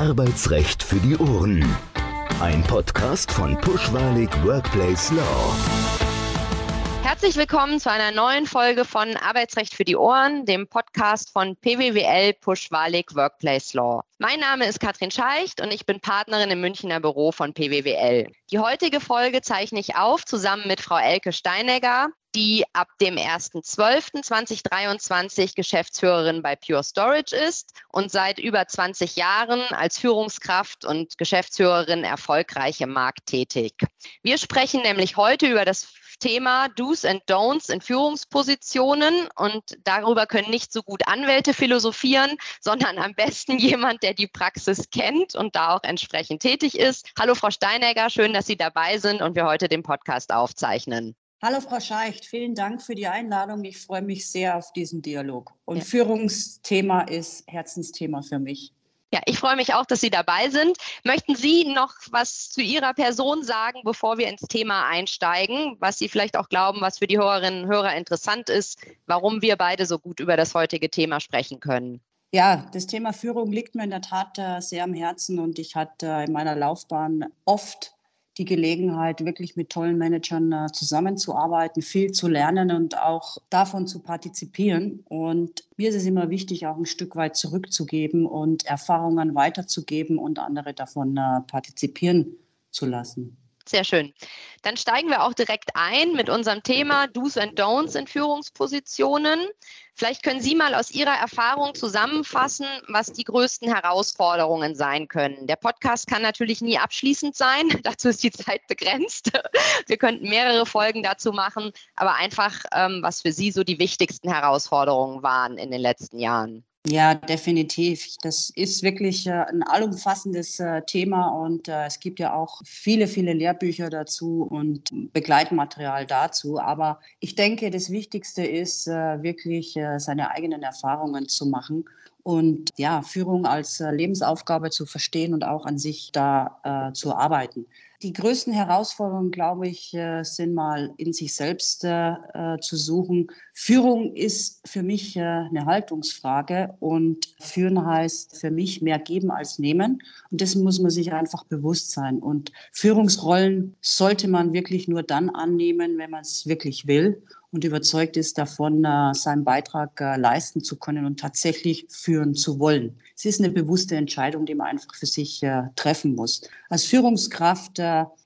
Arbeitsrecht für die Ohren. Ein Podcast von Pushwalig Workplace Law. Herzlich willkommen zu einer neuen Folge von Arbeitsrecht für die Ohren, dem Podcast von PWWL Pushwalig Workplace Law. Mein Name ist Katrin Scheicht und ich bin Partnerin im Münchner Büro von PWWL. Die heutige Folge zeichne ich auf zusammen mit Frau Elke Steinegger, die ab dem 1.12.2023 Geschäftsführerin bei Pure Storage ist und seit über 20 Jahren als Führungskraft und Geschäftsführerin erfolgreich im Markt tätig. Wir sprechen nämlich heute über das Thema Do's and Don'ts in Führungspositionen und darüber können nicht so gut Anwälte philosophieren, sondern am besten jemand, der die Praxis kennt und da auch entsprechend tätig ist. Hallo Frau Steinegger, schön, dass Sie dabei sind und wir heute den Podcast aufzeichnen. Hallo Frau Scheicht, vielen Dank für die Einladung. Ich freue mich sehr auf diesen Dialog. Und ja. Führungsthema ist Herzensthema für mich. Ja, ich freue mich auch, dass Sie dabei sind. Möchten Sie noch was zu Ihrer Person sagen, bevor wir ins Thema einsteigen, was Sie vielleicht auch glauben, was für die Hörerinnen und Hörer interessant ist, warum wir beide so gut über das heutige Thema sprechen können? Ja, das Thema Führung liegt mir in der Tat äh, sehr am Herzen und ich hatte in meiner Laufbahn oft die Gelegenheit, wirklich mit tollen Managern äh, zusammenzuarbeiten, viel zu lernen und auch davon zu partizipieren. Und mir ist es immer wichtig, auch ein Stück weit zurückzugeben und Erfahrungen weiterzugeben und andere davon äh, partizipieren zu lassen. Sehr schön. Dann steigen wir auch direkt ein mit unserem Thema Do's and Don'ts in Führungspositionen. Vielleicht können Sie mal aus Ihrer Erfahrung zusammenfassen, was die größten Herausforderungen sein können. Der Podcast kann natürlich nie abschließend sein. Dazu ist die Zeit begrenzt. Wir könnten mehrere Folgen dazu machen, aber einfach, ähm, was für Sie so die wichtigsten Herausforderungen waren in den letzten Jahren. Ja, definitiv. Das ist wirklich äh, ein allumfassendes äh, Thema und äh, es gibt ja auch viele, viele Lehrbücher dazu und Begleitmaterial dazu. Aber ich denke, das Wichtigste ist wirklich seine eigenen Erfahrungen zu machen und ja, Führung als Lebensaufgabe zu verstehen und auch an sich da zu arbeiten. Die größten Herausforderungen, glaube ich, äh, sind mal in sich selbst äh, äh, zu suchen. Führung ist für mich eine Haltungsfrage und führen heißt für mich mehr geben als nehmen. Und dessen muss man sich einfach bewusst sein. Und Führungsrollen sollte man wirklich nur dann annehmen, wenn man es wirklich will und überzeugt ist davon, seinen Beitrag leisten zu können und tatsächlich führen zu wollen. Es ist eine bewusste Entscheidung, die man einfach für sich treffen muss. Als Führungskraft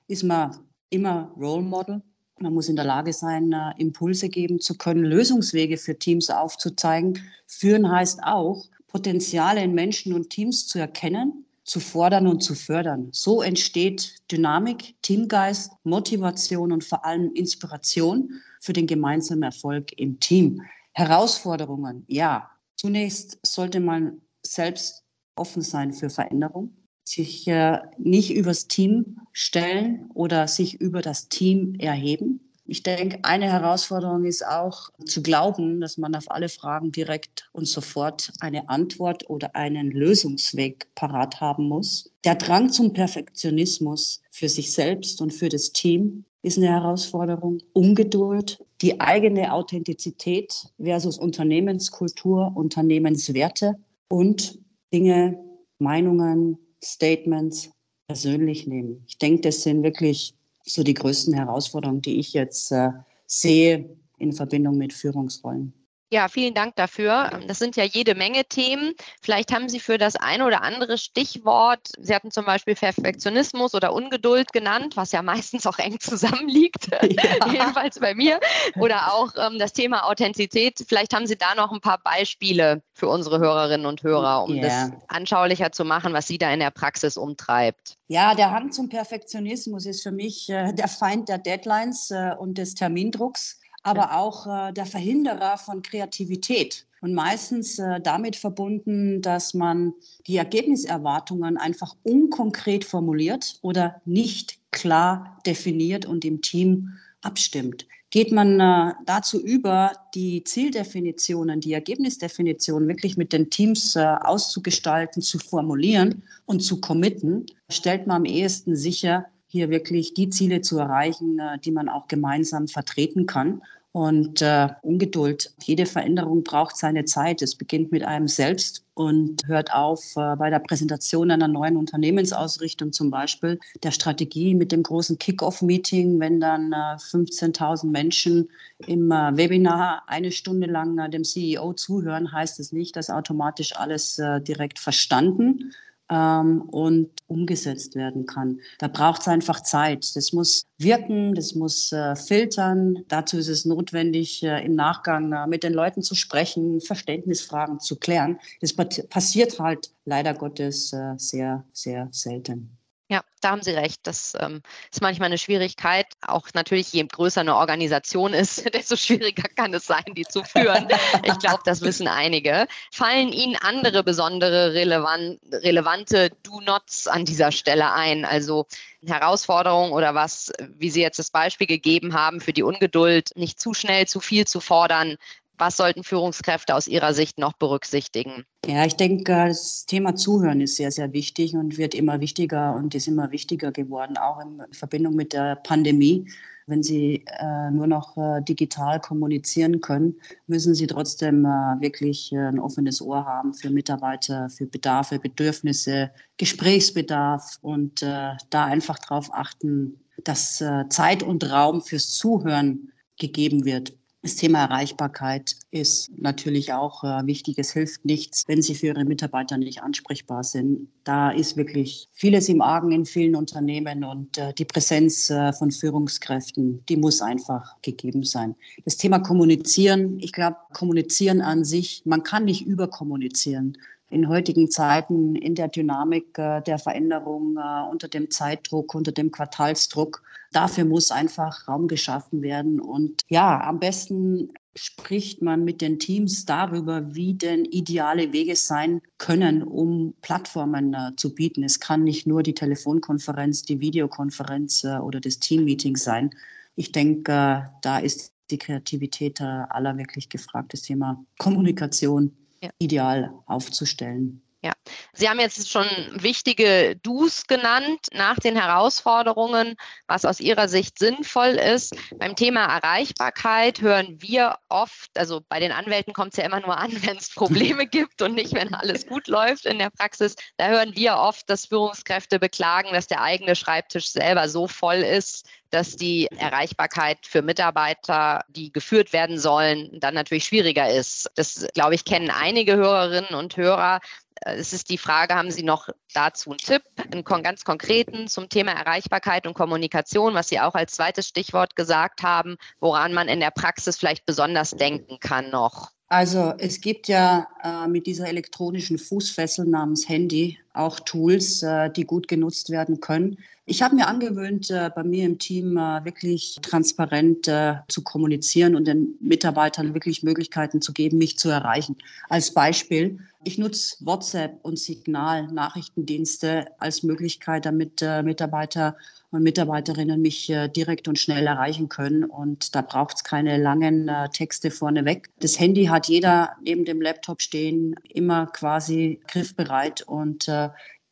ist man immer Role Model. Man muss in der Lage sein, äh, Impulse geben zu können, Lösungswege für Teams aufzuzeigen. Führen heißt auch, Potenziale in Menschen und Teams zu erkennen, zu fordern und zu fördern. So entsteht Dynamik, Teamgeist, Motivation und vor allem Inspiration für den gemeinsamen Erfolg im Team. Herausforderungen, ja. Zunächst sollte man selbst offen sein für Veränderung sich äh, nicht übers Team stellen oder sich über das Team erheben. Ich denke, eine Herausforderung ist auch zu glauben, dass man auf alle Fragen direkt und sofort eine Antwort oder einen Lösungsweg parat haben muss. Der Drang zum Perfektionismus für sich selbst und für das Team ist eine Herausforderung. Ungeduld, die eigene Authentizität versus Unternehmenskultur, Unternehmenswerte und Dinge, Meinungen, Statements persönlich nehmen. Ich denke, das sind wirklich so die größten Herausforderungen, die ich jetzt äh, sehe in Verbindung mit Führungsrollen. Ja, vielen Dank dafür. Das sind ja jede Menge Themen. Vielleicht haben Sie für das eine oder andere Stichwort, Sie hatten zum Beispiel Perfektionismus oder Ungeduld genannt, was ja meistens auch eng zusammenliegt, ja. jedenfalls bei mir, oder auch ähm, das Thema Authentizität. Vielleicht haben Sie da noch ein paar Beispiele für unsere Hörerinnen und Hörer, um ja. das anschaulicher zu machen, was Sie da in der Praxis umtreibt. Ja, der Hang zum Perfektionismus ist für mich äh, der Feind der Deadlines äh, und des Termindrucks aber auch äh, der Verhinderer von Kreativität. Und meistens äh, damit verbunden, dass man die Ergebniserwartungen einfach unkonkret formuliert oder nicht klar definiert und im Team abstimmt. Geht man äh, dazu über, die Zieldefinitionen, die Ergebnisdefinitionen wirklich mit den Teams äh, auszugestalten, zu formulieren und zu committen, stellt man am ehesten sicher, hier wirklich die Ziele zu erreichen, äh, die man auch gemeinsam vertreten kann. Und äh, Ungeduld. Jede Veränderung braucht seine Zeit. Es beginnt mit einem selbst und hört auf äh, bei der Präsentation einer neuen Unternehmensausrichtung zum Beispiel, der Strategie mit dem großen Kick-off-Meeting, wenn dann äh, 15.000 Menschen im äh, Webinar eine Stunde lang äh, dem CEO zuhören, heißt es nicht, dass automatisch alles äh, direkt verstanden ähm, und umgesetzt werden kann. Da braucht es einfach Zeit. Das muss wirken, das muss äh, filtern. Dazu ist es notwendig, äh, im Nachgang äh, mit den Leuten zu sprechen, Verständnisfragen zu klären. Das passiert halt leider Gottes äh, sehr, sehr selten. Ja, da haben Sie recht. Das ähm, ist manchmal eine Schwierigkeit. Auch natürlich, je größer eine Organisation ist, desto schwieriger kann es sein, die zu führen. Ich glaube, das wissen einige. Fallen Ihnen andere besondere relevant, relevante Do-Nots an dieser Stelle ein? Also Herausforderungen oder was, wie Sie jetzt das Beispiel gegeben haben, für die Ungeduld, nicht zu schnell, zu viel zu fordern, was sollten Führungskräfte aus Ihrer Sicht noch berücksichtigen? Ja, ich denke, das Thema Zuhören ist sehr, sehr wichtig und wird immer wichtiger und ist immer wichtiger geworden, auch in Verbindung mit der Pandemie. Wenn Sie äh, nur noch äh, digital kommunizieren können, müssen Sie trotzdem äh, wirklich äh, ein offenes Ohr haben für Mitarbeiter, für Bedarfe, Bedürfnisse, Gesprächsbedarf und äh, da einfach darauf achten, dass äh, Zeit und Raum fürs Zuhören gegeben wird. Das Thema Erreichbarkeit ist natürlich auch äh, wichtig. Es hilft nichts, wenn Sie für Ihre Mitarbeiter nicht ansprechbar sind. Da ist wirklich vieles im Argen in vielen Unternehmen und äh, die Präsenz äh, von Führungskräften, die muss einfach gegeben sein. Das Thema Kommunizieren, ich glaube, Kommunizieren an sich, man kann nicht überkommunizieren in heutigen Zeiten in der Dynamik äh, der Veränderung, äh, unter dem Zeitdruck, unter dem Quartalsdruck. Dafür muss einfach Raum geschaffen werden. Und ja, am besten spricht man mit den Teams darüber, wie denn ideale Wege sein können, um Plattformen äh, zu bieten. Es kann nicht nur die Telefonkonferenz, die Videokonferenz äh, oder das Teammeeting sein. Ich denke, äh, da ist die Kreativität aller wirklich gefragt, das Thema Kommunikation ja. ideal aufzustellen. Ja, Sie haben jetzt schon wichtige Do's genannt nach den Herausforderungen, was aus Ihrer Sicht sinnvoll ist. Beim Thema Erreichbarkeit hören wir oft, also bei den Anwälten kommt es ja immer nur an, wenn es Probleme gibt und nicht, wenn alles gut läuft in der Praxis. Da hören wir oft, dass Führungskräfte beklagen, dass der eigene Schreibtisch selber so voll ist, dass die Erreichbarkeit für Mitarbeiter, die geführt werden sollen, dann natürlich schwieriger ist. Das, glaube ich, kennen einige Hörerinnen und Hörer. Es ist die Frage, haben Sie noch dazu einen Tipp, einen ganz konkreten zum Thema Erreichbarkeit und Kommunikation, was Sie auch als zweites Stichwort gesagt haben, woran man in der Praxis vielleicht besonders denken kann noch? Also es gibt ja äh, mit dieser elektronischen Fußfessel namens Handy auch Tools, äh, die gut genutzt werden können. Ich habe mir angewöhnt, äh, bei mir im Team äh, wirklich transparent zu kommunizieren und den Mitarbeitern wirklich Möglichkeiten zu geben, mich zu erreichen. Als Beispiel, ich nutze WhatsApp und Signal Nachrichtendienste als Möglichkeit, damit Mitarbeiter und Mitarbeiterinnen mich direkt und schnell erreichen können. Und da braucht es keine langen Texte vorneweg. Das Handy hat jeder neben dem Laptop stehen, immer quasi griffbereit und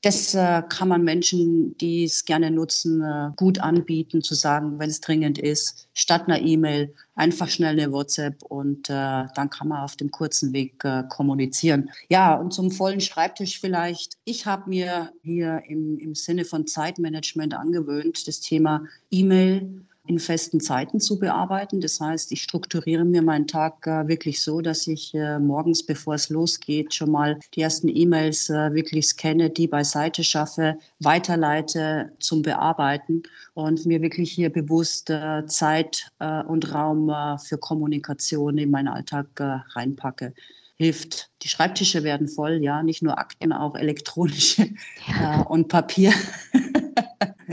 das äh, kann man Menschen, die es gerne nutzen, äh, gut anbieten, zu sagen, wenn es dringend ist, statt einer E-Mail einfach schnell eine WhatsApp und äh, dann kann man auf dem kurzen Weg kommunizieren. Ja, und zum vollen Schreibtisch vielleicht. Ich habe mir hier im, im Sinne von Zeitmanagement angewöhnt, das Thema E-Mail in festen Zeiten zu bearbeiten. Das heißt, ich strukturiere mir meinen Tag äh, wirklich so, dass ich äh, morgens, bevor es losgeht, schon mal die ersten E-Mails äh, wirklich scanne, die beiseite schaffe, weiterleite zum Bearbeiten und mir wirklich hier bewusst Zeit und Raum für Kommunikation in meinen Alltag reinpacke hilft. Die Schreibtische werden voll, ja, nicht nur Akten, auch elektronische ja. äh, und Papier.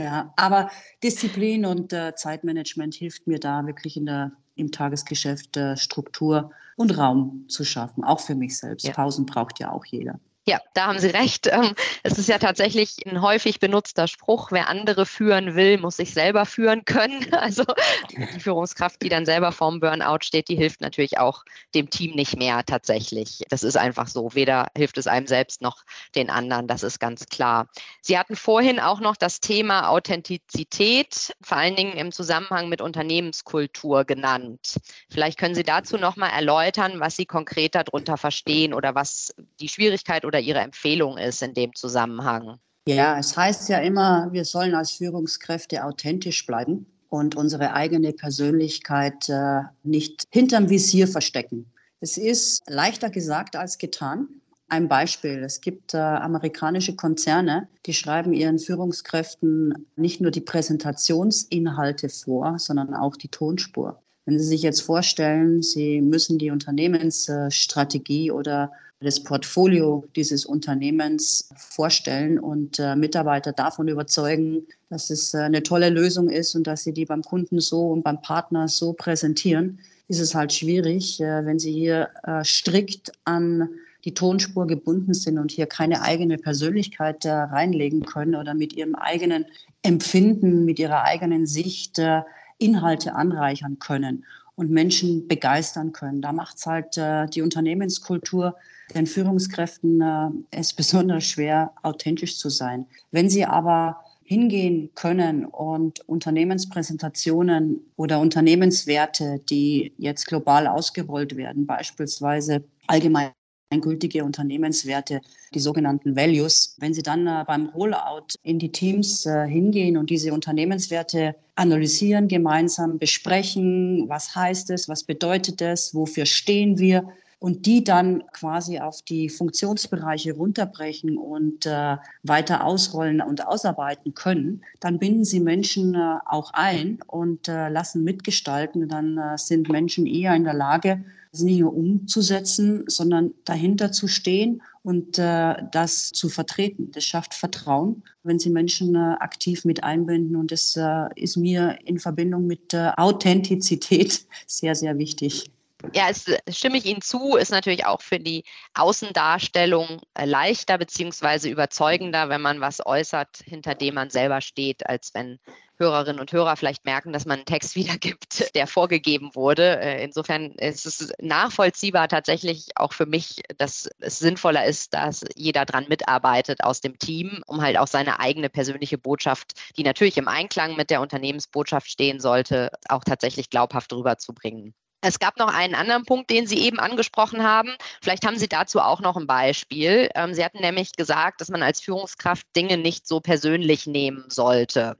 Ja, aber Disziplin und äh, Zeitmanagement hilft mir da wirklich in der, im Tagesgeschäft äh, Struktur und Raum zu schaffen, auch für mich selbst. Ja. Pausen braucht ja auch jeder. Ja, da haben Sie recht. Ähm, es ist ja tatsächlich ein häufig benutzter Spruch, wer andere führen will, muss sich selber führen können. Also die Führungskraft, die dann selber vorm Burnout steht, die hilft natürlich auch dem Team nicht mehr tatsächlich. Das ist einfach so. Weder hilft es einem selbst noch den anderen, das ist ganz klar. Sie hatten vorhin auch noch das Thema Authentizität, vor allen Dingen im Zusammenhang mit Unternehmenskultur genannt. Vielleicht können Sie dazu noch mal erläutern, was Sie konkret darunter verstehen oder was die Schwierigkeit oder Ihre Empfehlung ist in dem Zusammenhang. Ja, es heißt ja immer, wir sollen als Führungskräfte authentisch bleiben und unsere eigene Persönlichkeit äh, nicht hinterm Visier verstecken. Es ist leichter gesagt als getan. Ein Beispiel. Es gibt äh, amerikanische Konzerne, die schreiben ihren Führungskräften nicht nur die Präsentationsinhalte vor, sondern auch die Tonspur. Wenn Sie sich jetzt vorstellen, Sie müssen die Unternehmensstrategie oder das Portfolio dieses Unternehmens vorstellen und äh, Mitarbeiter davon überzeugen, dass es äh, eine tolle Lösung ist und dass sie die beim Kunden so und beim Partner so präsentieren, ist es halt schwierig, äh, wenn sie hier äh, strikt an die Tonspur gebunden sind und hier keine eigene Persönlichkeit äh, reinlegen können oder mit ihrem eigenen Empfinden, mit ihrer eigenen Sicht äh, Inhalte anreichern können und Menschen begeistern können. Da macht es halt die Unternehmenskultur den Führungskräften äh, es besonders schwer, authentisch zu sein. Wenn sie aber hingehen können und Unternehmenspräsentationen oder Unternehmenswerte, die jetzt global ausgerollt werden, beispielsweise allgemein gültige Unternehmenswerte, die sogenannten Values. Wenn Sie dann äh, beim Rollout in die Teams äh, hingehen und diese Unternehmenswerte analysieren, gemeinsam besprechen, was heißt es, was bedeutet es, wofür stehen wir, und die dann quasi auf die Funktionsbereiche runterbrechen und äh, weiter ausrollen und ausarbeiten können, dann binden sie Menschen äh, auch ein und äh, lassen mitgestalten. Dann äh, sind Menschen eher in der Lage, es nicht nur umzusetzen, sondern dahinter zu stehen und äh, das zu vertreten. Das schafft Vertrauen, wenn Sie Menschen äh, aktiv mit einbinden. Und das äh, ist mir in Verbindung mit äh, Authentizität sehr, sehr wichtig. Ja, es stimme ich Ihnen zu, ist natürlich auch für die Außendarstellung äh, leichter beziehungsweise überzeugender, wenn man was äußert, hinter dem man selber steht, als wenn Hörerinnen und Hörer vielleicht merken, dass man einen Text wiedergibt, der vorgegeben wurde. Äh, insofern ist es nachvollziehbar tatsächlich auch für mich, dass es sinnvoller ist, dass jeder dran mitarbeitet aus dem Team, um halt auch seine eigene persönliche Botschaft, die natürlich im Einklang mit der Unternehmensbotschaft stehen sollte, auch tatsächlich glaubhaft rüberzubringen. Es gab noch einen anderen Punkt, den Sie eben angesprochen haben. Vielleicht haben Sie dazu auch noch ein Beispiel. Ähm, Sie hatten nämlich gesagt, dass man als Führungskraft Dinge nicht so persönlich nehmen sollte.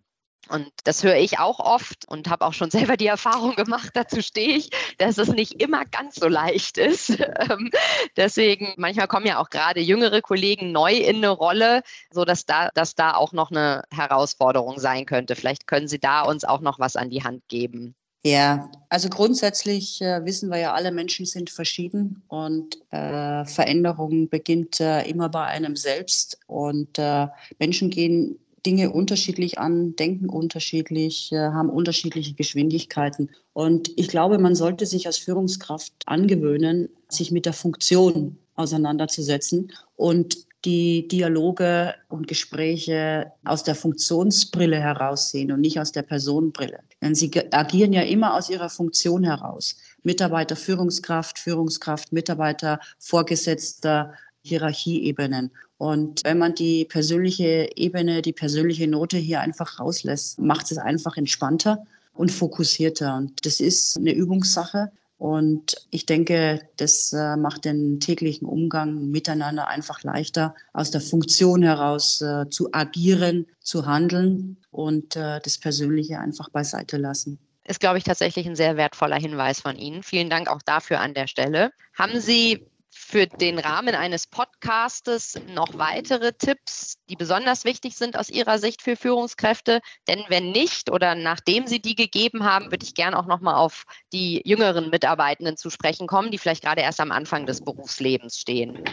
Und das höre ich auch oft und habe auch schon selber die Erfahrung gemacht, dazu stehe ich, dass es nicht immer ganz so leicht ist. Ähm, deswegen, manchmal kommen ja auch gerade jüngere Kollegen neu in eine Rolle, sodass da, dass da auch noch eine Herausforderung sein könnte. Vielleicht können Sie da uns auch noch was an die Hand geben. Ja, also grundsätzlich äh, wissen wir ja, alle Menschen sind verschieden und äh, Veränderung beginnt äh, immer bei einem selbst und äh, Menschen gehen Dinge unterschiedlich an, denken unterschiedlich, äh, haben unterschiedliche Geschwindigkeiten. Und ich glaube, man sollte sich als Führungskraft angewöhnen, sich mit der Funktion auseinanderzusetzen und die Dialoge und Gespräche aus der Funktionsbrille heraussehen und nicht aus der Personenbrille. Denn sie agieren ja immer aus ihrer Funktion heraus. Mitarbeiter, Führungskraft, Führungskraft, Mitarbeiter, Vorgesetzter, Hierarchieebenen. Und wenn man die persönliche Ebene, die persönliche Note hier einfach rauslässt, macht es einfach entspannter und fokussierter. Und das ist eine Übungssache. Und ich denke, das äh, macht den täglichen Umgang miteinander einfach leichter, aus der Funktion heraus äh, zu agieren, zu handeln und äh, das Persönliche einfach beiseite lassen ist, glaube ich, tatsächlich ein sehr wertvoller Hinweis von Ihnen. Vielen Dank auch dafür an der Stelle. Haben Sie für den Rahmen eines Podcastes noch weitere Tipps, die besonders wichtig sind aus Ihrer Sicht für Führungskräfte? Denn wenn nicht oder nachdem Sie die gegeben haben, würde ich gerne auch noch mal auf die jüngeren Mitarbeitenden zu sprechen kommen, die vielleicht gerade erst am Anfang des Berufslebens stehen.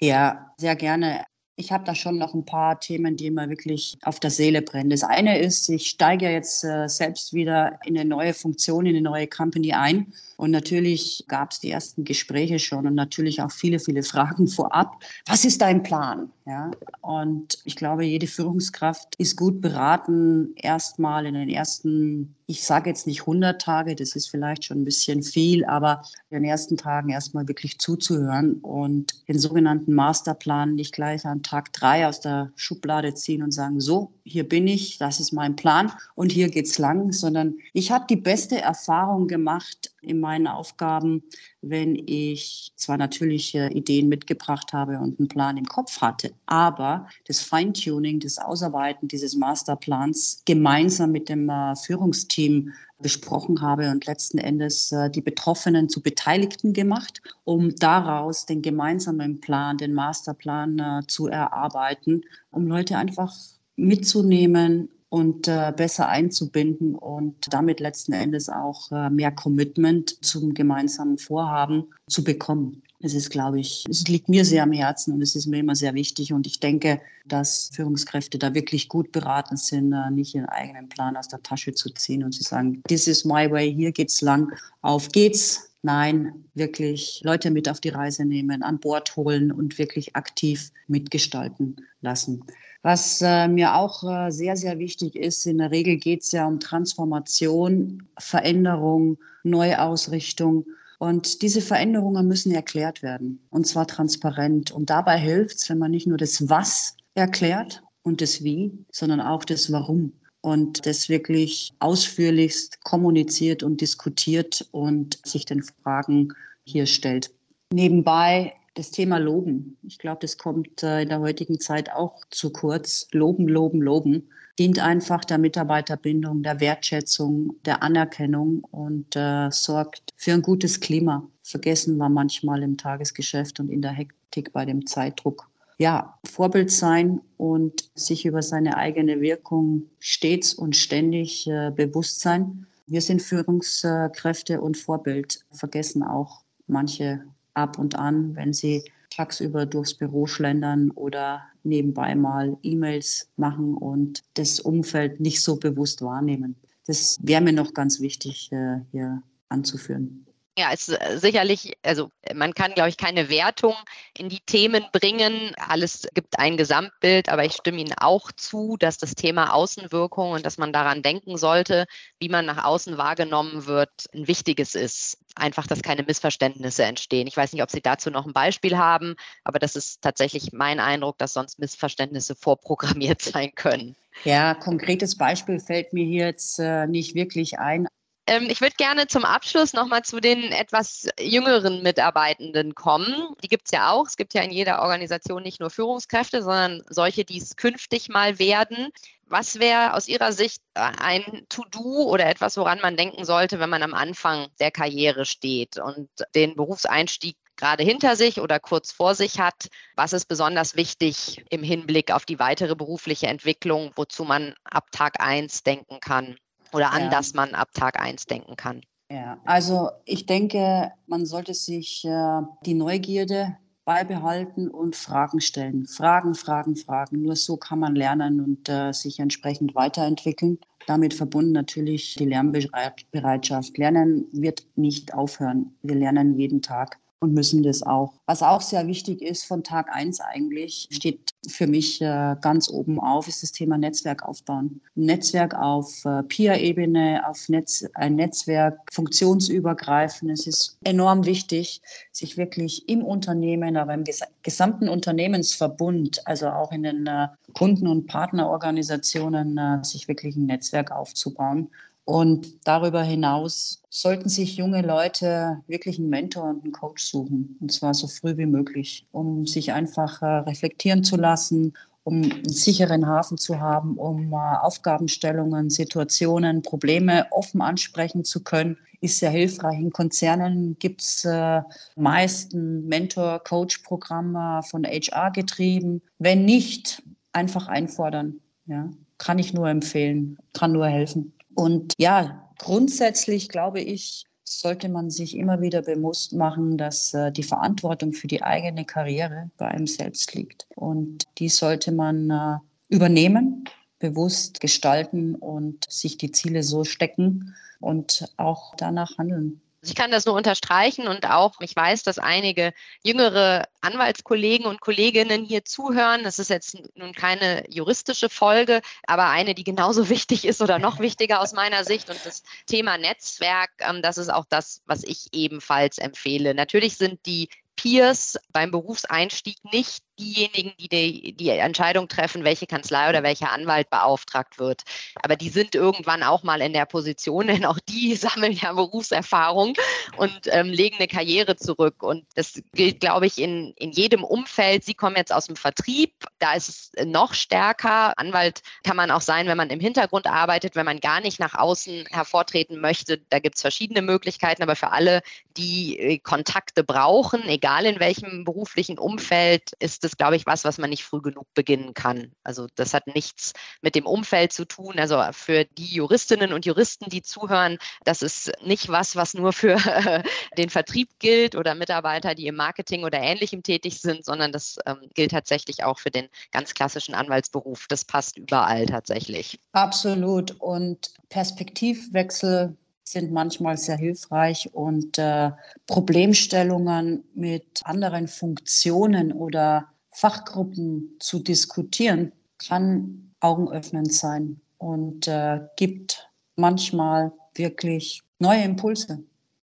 Ja, sehr gerne. Ich habe da schon noch ein paar Themen, die mir wirklich auf der Seele brennen. Das eine ist, ich steige jetzt äh, selbst wieder in eine neue Funktion, in eine neue Company ein. Und natürlich gab es die ersten Gespräche schon und natürlich auch viele, viele Fragen vorab. Was ist dein Plan? Ja, und ich glaube, jede Führungskraft ist gut beraten, erstmal in den ersten ich sage jetzt nicht 100 Tage, das ist vielleicht schon ein bisschen viel, aber in den ersten Tagen erstmal wirklich zuzuhören und den sogenannten Masterplan nicht gleich an Tag drei aus der Schublade ziehen und sagen, so, hier bin ich, das ist mein Plan und hier geht's lang, sondern ich habe die beste Erfahrung gemacht in meinen Aufgaben, wenn ich zwar natürliche Ideen mitgebracht habe und einen Plan im Kopf hatte, aber das Feintuning, das Ausarbeiten dieses Masterplans gemeinsam mit dem äh, Führungsteam besprochen habe und letzten Endes äh, die Betroffenen zu Beteiligten gemacht, um daraus den gemeinsamen Plan, den Masterplan äh, zu erarbeiten, um Leute einfach mitzunehmen und äh, besser einzubinden und damit letzten Endes auch äh, mehr Commitment zum gemeinsamen Vorhaben zu bekommen. Das ist, glaube ich, es liegt mir sehr am Herzen und es ist mir immer sehr wichtig. Und ich denke, dass Führungskräfte da wirklich gut beraten sind, äh, nicht ihren eigenen Plan aus der Tasche zu ziehen und zu sagen, this is my way, hier geht's lang, auf geht's. Nein, wirklich Leute mit auf die Reise nehmen, an Bord holen und wirklich aktiv mitgestalten lassen. Was äh, mir auch äh, sehr, sehr wichtig ist, in der Regel geht es ja um Transformation, Veränderung, Neuausrichtung. Und diese Veränderungen müssen erklärt werden, und zwar transparent. Und dabei hilft es, wenn man nicht nur das Was erklärt und das Wie, sondern auch das Warum. Und das wirklich ausführlichst kommuniziert und diskutiert und sich den Fragen hier stellt. Nebenbei das Thema Loben. Ich glaube, das kommt äh, in der heutigen Zeit auch zu kurz. Loben, loben, loben dient einfach der Mitarbeiterbindung, der Wertschätzung, der Anerkennung und äh, sorgt für ein gutes Klima. Vergessen wir manchmal im Tagesgeschäft und in der Hektik bei dem Zeitdruck. Ja, Vorbild sein und sich über seine eigene Wirkung stets und ständig äh, bewusst sein. Wir sind Führungskräfte und Vorbild, vergessen auch manche ab und an, wenn sie tagsüber durchs Büro schlendern oder nebenbei mal E-Mails machen und das Umfeld nicht so bewusst wahrnehmen. Das wäre mir noch ganz wichtig äh, hier anzuführen. Ja, es ist äh, sicherlich, also man kann, glaube ich, keine Wertung in die Themen bringen. Alles gibt ein Gesamtbild, aber ich stimme Ihnen auch zu, dass das Thema Außenwirkung und dass man daran denken sollte, wie man nach außen wahrgenommen wird, ein wichtiges ist. Einfach, dass keine Missverständnisse entstehen. Ich weiß nicht, ob Sie dazu noch ein Beispiel haben, aber das ist tatsächlich mein Eindruck, dass sonst Missverständnisse vorprogrammiert sein können. Ja, konkretes Beispiel fällt mir hier jetzt äh, nicht wirklich ein. Ähm, ich würde gerne zum Abschluss nochmal zu den etwas jüngeren Mitarbeitenden kommen. Die gibt es ja auch. Es gibt ja in jeder Organisation nicht nur Führungskräfte, sondern solche, die es künftig mal werden. Was wäre aus Ihrer Sicht ein To-Do oder etwas, woran man denken sollte, wenn man am Anfang der Karriere steht und den Berufseinstieg gerade hinter sich oder kurz vor sich hat? Was ist besonders wichtig im Hinblick auf die weitere berufliche Entwicklung, wozu man ab Tag 1 denken kann? Oder an ja. das man ab Tag 1 denken kann? Ja, also ich denke, man sollte sich äh, die Neugierde beibehalten und Fragen stellen. Fragen, Fragen, Fragen. Nur so kann man lernen und äh, sich entsprechend weiterentwickeln. Damit verbunden natürlich die Lernbereitschaft. Lernen wird nicht aufhören. Wir lernen jeden Tag und müssen das auch. Was auch sehr wichtig ist von Tag eins eigentlich, steht für mich äh, ganz oben auf, ist das Thema Netzwerk aufbauen. Ein Netzwerk auf äh, Peer-Ebene, auf Netz, ein Netzwerk funktionsübergreifend. Es ist enorm wichtig, sich wirklich im Unternehmen, aber im ges gesamten Unternehmensverbund, also auch in den äh, Kunden- und Partnerorganisationen, äh, sich wirklich ein Netzwerk aufzubauen und darüber hinaus sollten sich junge Leute wirklich einen Mentor und einen Coach suchen, und zwar so früh wie möglich, um sich einfach äh, reflektieren zu lassen, um einen sicheren Hafen zu haben, um äh, Aufgabenstellungen, Situationen, Probleme offen ansprechen zu können, ist sehr hilfreich. In Konzernen gibt es äh, meist ein Mentor-Coach-Programm von HR getrieben. Wenn nicht, einfach einfordern. Ja. Kann ich nur empfehlen, kann nur helfen. Und ja, grundsätzlich glaube ich, sollte man sich immer wieder bewusst machen, dass äh, die Verantwortung für die eigene Karriere bei einem selbst liegt. Und die sollte man äh, übernehmen, bewusst gestalten und sich die Ziele so stecken und auch danach handeln. Also ich kann das nur unterstreichen und auch, ich weiß, dass einige jüngere Anwaltskollegen und Kolleginnen hier zuhören. Das ist jetzt nun keine juristische Folge, aber eine, die genauso wichtig ist oder noch wichtiger aus meiner Sicht. Und das Thema Netzwerk, ähm, das ist auch das, was ich ebenfalls empfehle. Natürlich sind die Peers beim Berufseinstieg nicht diejenigen, die, die die Entscheidung treffen, welche Kanzlei oder welcher Anwalt beauftragt wird. Aber die sind irgendwann auch mal in der Position, denn auch die sammeln ja Berufserfahrung und ähm, legen eine Karriere zurück. Und das gilt, glaube ich, in, in jedem Umfeld. Sie kommen jetzt aus dem Vertrieb, da ist es noch stärker. Anwalt kann man auch sein, wenn man im Hintergrund arbeitet, wenn man gar nicht nach außen hervortreten möchte. Da gibt es verschiedene Möglichkeiten, aber für alle, die äh, Kontakte brauchen, egal in welchem beruflichen Umfeld, ist ist, glaube ich, was, was man nicht früh genug beginnen kann. Also das hat nichts mit dem Umfeld zu tun. Also für die Juristinnen und Juristen, die zuhören, das ist nicht was, was nur für den Vertrieb gilt oder Mitarbeiter, die im Marketing oder ähnlichem tätig sind, sondern das ähm, gilt tatsächlich auch für den ganz klassischen Anwaltsberuf. Das passt überall tatsächlich. Absolut. Und Perspektivwechsel sind manchmal sehr hilfreich und äh, Problemstellungen mit anderen Funktionen oder Fachgruppen zu diskutieren, kann augenöffnend sein und äh, gibt manchmal wirklich neue Impulse.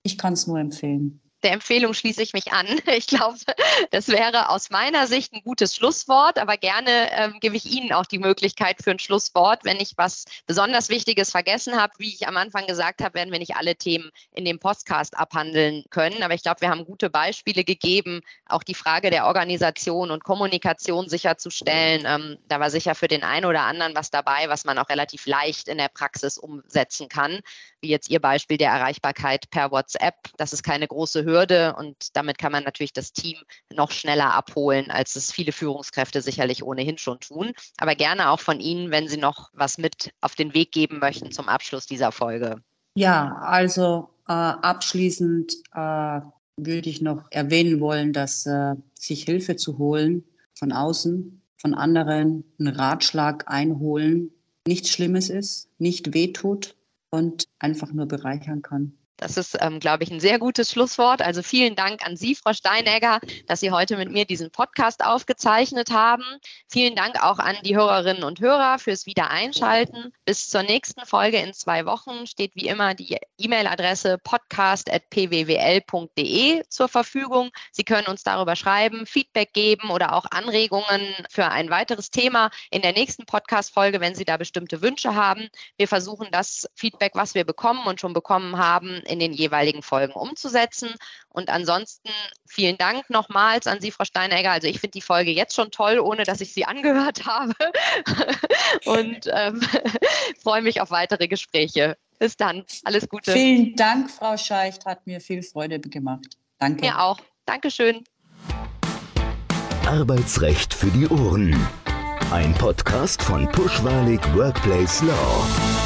Ich kann es nur empfehlen der Empfehlung schließe ich mich an. Ich glaube, das wäre aus meiner Sicht ein gutes Schlusswort, aber gerne ähm, gebe ich Ihnen auch die Möglichkeit für ein Schlusswort. Wenn ich was besonders Wichtiges vergessen habe, wie ich am Anfang gesagt habe, werden wir nicht alle Themen in dem Podcast abhandeln können. Aber ich glaube, wir haben gute Beispiele gegeben, auch die Frage der Organisation und Kommunikation sicherzustellen. Ähm, da war sicher für den einen oder anderen was dabei, was man auch relativ leicht in der Praxis umsetzen kann, wie jetzt Ihr Beispiel der Erreichbarkeit per WhatsApp. Das ist keine große Hürde und damit kann man natürlich das Team noch schneller abholen, als es viele Führungskräfte sicherlich ohnehin schon tun. Aber gerne auch von Ihnen, wenn Sie noch was mit auf den Weg geben möchten zum Abschluss dieser Folge. Ja, also äh, abschließend äh, würde ich noch erwähnen wollen, dass äh, sich Hilfe zu holen von außen, von anderen, einen Ratschlag einholen, nichts Schlimmes ist, nicht wehtut und einfach nur bereichern kann. Das ist, ähm, glaube ich, ein sehr gutes Schlusswort. Also vielen Dank an Sie, Frau Steinegger, dass Sie heute mit mir diesen Podcast aufgezeichnet haben. Vielen Dank auch an die Hörerinnen und Hörer fürs Wiedereinschalten. Bis zur nächsten Folge in zwei Wochen steht wie immer die E-Mail-Adresse podcast.pwwl.de zur Verfügung. Sie können uns darüber schreiben, Feedback geben oder auch Anregungen für ein weiteres Thema in der nächsten Podcast-Folge, wenn Sie da bestimmte Wünsche haben. Wir versuchen das Feedback, was wir bekommen und schon bekommen haben, in den jeweiligen Folgen umzusetzen. Und ansonsten vielen Dank nochmals an Sie, Frau Steinegger. Also ich finde die Folge jetzt schon toll, ohne dass ich sie angehört habe. Und ähm, freue mich auf weitere Gespräche. Bis dann. Alles Gute. Vielen Dank, Frau Scheicht. Hat mir viel Freude gemacht. Danke. Mir auch. Dankeschön. Arbeitsrecht für die Ohren. Ein Podcast von Pushwalig Workplace Law.